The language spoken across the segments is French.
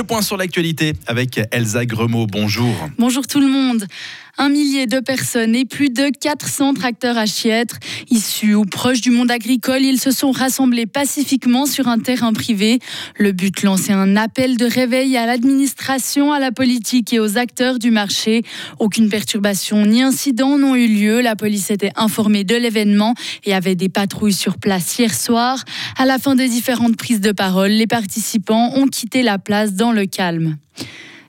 Le point sur l'actualité avec Elsa Gremaud. Bonjour. Bonjour tout le monde. Un millier de personnes et plus de 400 tracteurs à Chiètre. Issus ou proches du monde agricole, ils se sont rassemblés pacifiquement sur un terrain privé. Le but, lancer un appel de réveil à l'administration, à la politique et aux acteurs du marché. Aucune perturbation ni incident n'ont eu lieu. La police était informée de l'événement et avait des patrouilles sur place hier soir. À la fin des différentes prises de parole, les participants ont quitté la place dans le calme.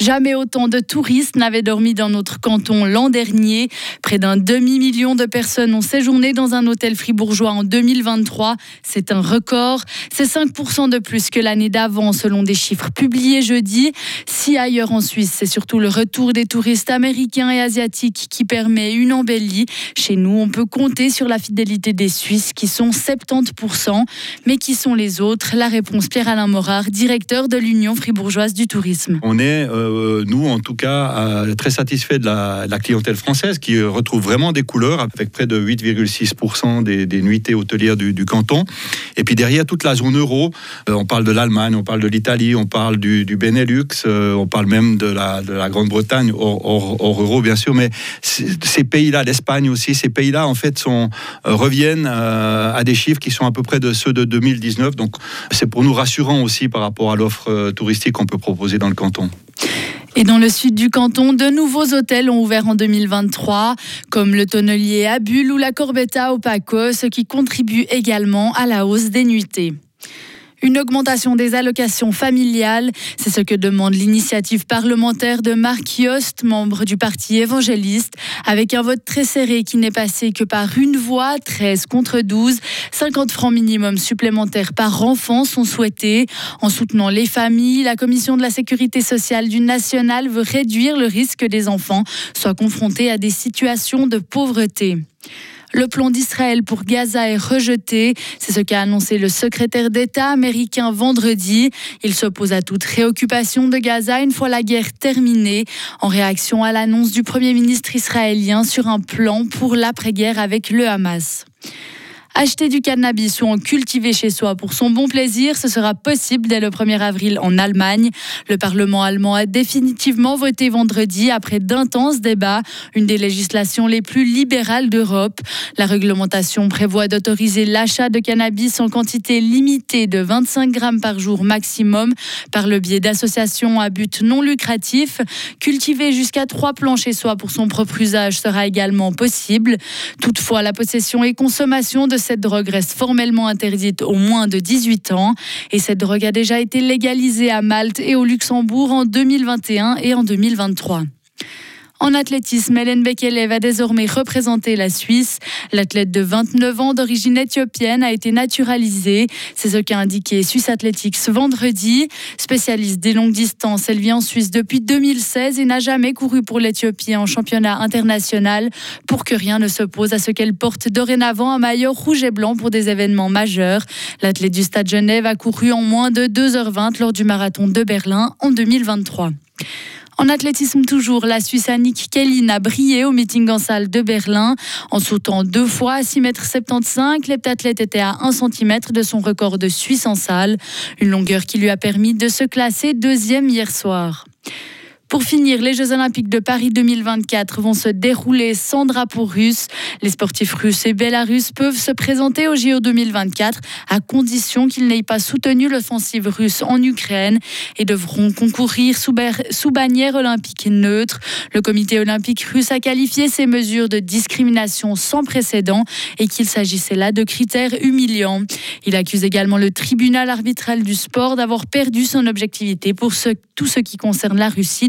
Jamais autant de touristes n'avaient dormi dans notre canton l'an dernier. Près d'un demi-million de personnes ont séjourné dans un hôtel fribourgeois en 2023. C'est un record. C'est 5% de plus que l'année d'avant selon des chiffres publiés jeudi. Si ailleurs en Suisse, c'est surtout le retour des touristes américains et asiatiques qui permet une embellie. Chez nous, on peut compter sur la fidélité des Suisses qui sont 70%. Mais qui sont les autres? La réponse Pierre-Alain Morard, directeur de l'Union fribourgeoise du tourisme. On est euh, euh, nous, en tout cas, euh, très satisfaits de la, clientèle française qui retrouve vraiment des couleurs avec près de 8,6% des, des, nuitées hôtelières du, canton. Et puis derrière, toute la zone euro, euh, on parle de l'Allemagne, on parle de l'Italie, on parle du, Benelux, on parle même de la, Grande-Bretagne, hors, euro bien sûr, mais ces pays-là, l'Espagne aussi, ces pays-là, en fait, reviennent à des chiffres qui sont à peu près de ceux de 2019. Donc c'est pour nous rassurant aussi par rapport à l'offre touristique qu'on peut proposer dans le canton. Et dans le sud du canton, de nouveaux hôtels ont ouvert en 2023, comme le Tonnelier à Bulle ou la Corbetta au Paco, ce qui contribue également à la hausse des nuitées. Une augmentation des allocations familiales, c'est ce que demande l'initiative parlementaire de Marc Yost, membre du parti évangéliste, avec un vote très serré qui n'est passé que par une voix, 13 contre 12. 50 francs minimum supplémentaires par enfant sont souhaités. En soutenant les familles, la Commission de la sécurité sociale du national veut réduire le risque que des enfants soient confrontés à des situations de pauvreté. Le plan d'Israël pour Gaza est rejeté. C'est ce qu'a annoncé le secrétaire d'État américain vendredi. Il s'oppose à toute réoccupation de Gaza une fois la guerre terminée, en réaction à l'annonce du Premier ministre israélien sur un plan pour l'après-guerre avec le Hamas. Acheter du cannabis ou en cultiver chez soi pour son bon plaisir, ce sera possible dès le 1er avril en Allemagne. Le Parlement allemand a définitivement voté vendredi après d'intenses débats, une des législations les plus libérales d'Europe. La réglementation prévoit d'autoriser l'achat de cannabis en quantité limitée de 25 grammes par jour maximum par le biais d'associations à but non lucratif. Cultiver jusqu'à trois plants chez soi pour son propre usage sera également possible. Toutefois, la possession et consommation de cette drogue reste formellement interdite aux moins de 18 ans. Et cette drogue a déjà été légalisée à Malte et au Luxembourg en 2021 et en 2023. En athlétisme, Hélène Bekele va désormais représenter la Suisse. L'athlète de 29 ans d'origine éthiopienne a été naturalisée. C'est ce qu'a indiqué Swiss Athletics vendredi. Spécialiste des longues distances, elle vit en Suisse depuis 2016 et n'a jamais couru pour l'Éthiopie en championnat international pour que rien ne s'oppose à ce qu'elle porte dorénavant un maillot rouge et blanc pour des événements majeurs. L'athlète du Stade Genève a couru en moins de 2h20 lors du marathon de Berlin en 2023. En athlétisme toujours, la Suisse Annick Kellin a brillé au meeting en salle de Berlin. En sautant deux fois à 6,75 m, l'heptathlète était à 1 cm de son record de Suisse en salle. Une longueur qui lui a permis de se classer deuxième hier soir. Pour finir, les Jeux Olympiques de Paris 2024 vont se dérouler sans drapeau russe. Les sportifs russes et belarusses peuvent se présenter au JO 2024 à condition qu'ils n'aient pas soutenu l'offensive russe en Ukraine et devront concourir sous, bannière olympique neutre. Le comité olympique russe a qualifié ces mesures de discrimination sans précédent et qu'il s'agissait là de critères humiliants. Il accuse également le tribunal arbitral du sport d'avoir perdu son objectivité pour tout ce qui concerne la Russie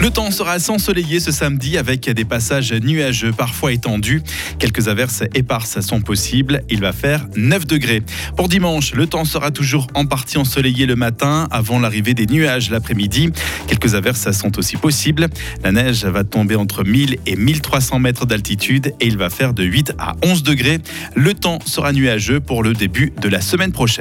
Le temps sera ensoleillé ce samedi avec des passages nuageux parfois étendus. Quelques averses éparses sont possibles. Il va faire 9 degrés. Pour dimanche, le temps sera toujours en partie ensoleillé le matin avant l'arrivée des nuages l'après-midi. Quelques averses sont aussi possibles. La neige va tomber entre 1000 et 1300 mètres d'altitude et il va faire de 8 à 11 degrés. Le temps sera nuageux pour le début de la semaine prochaine.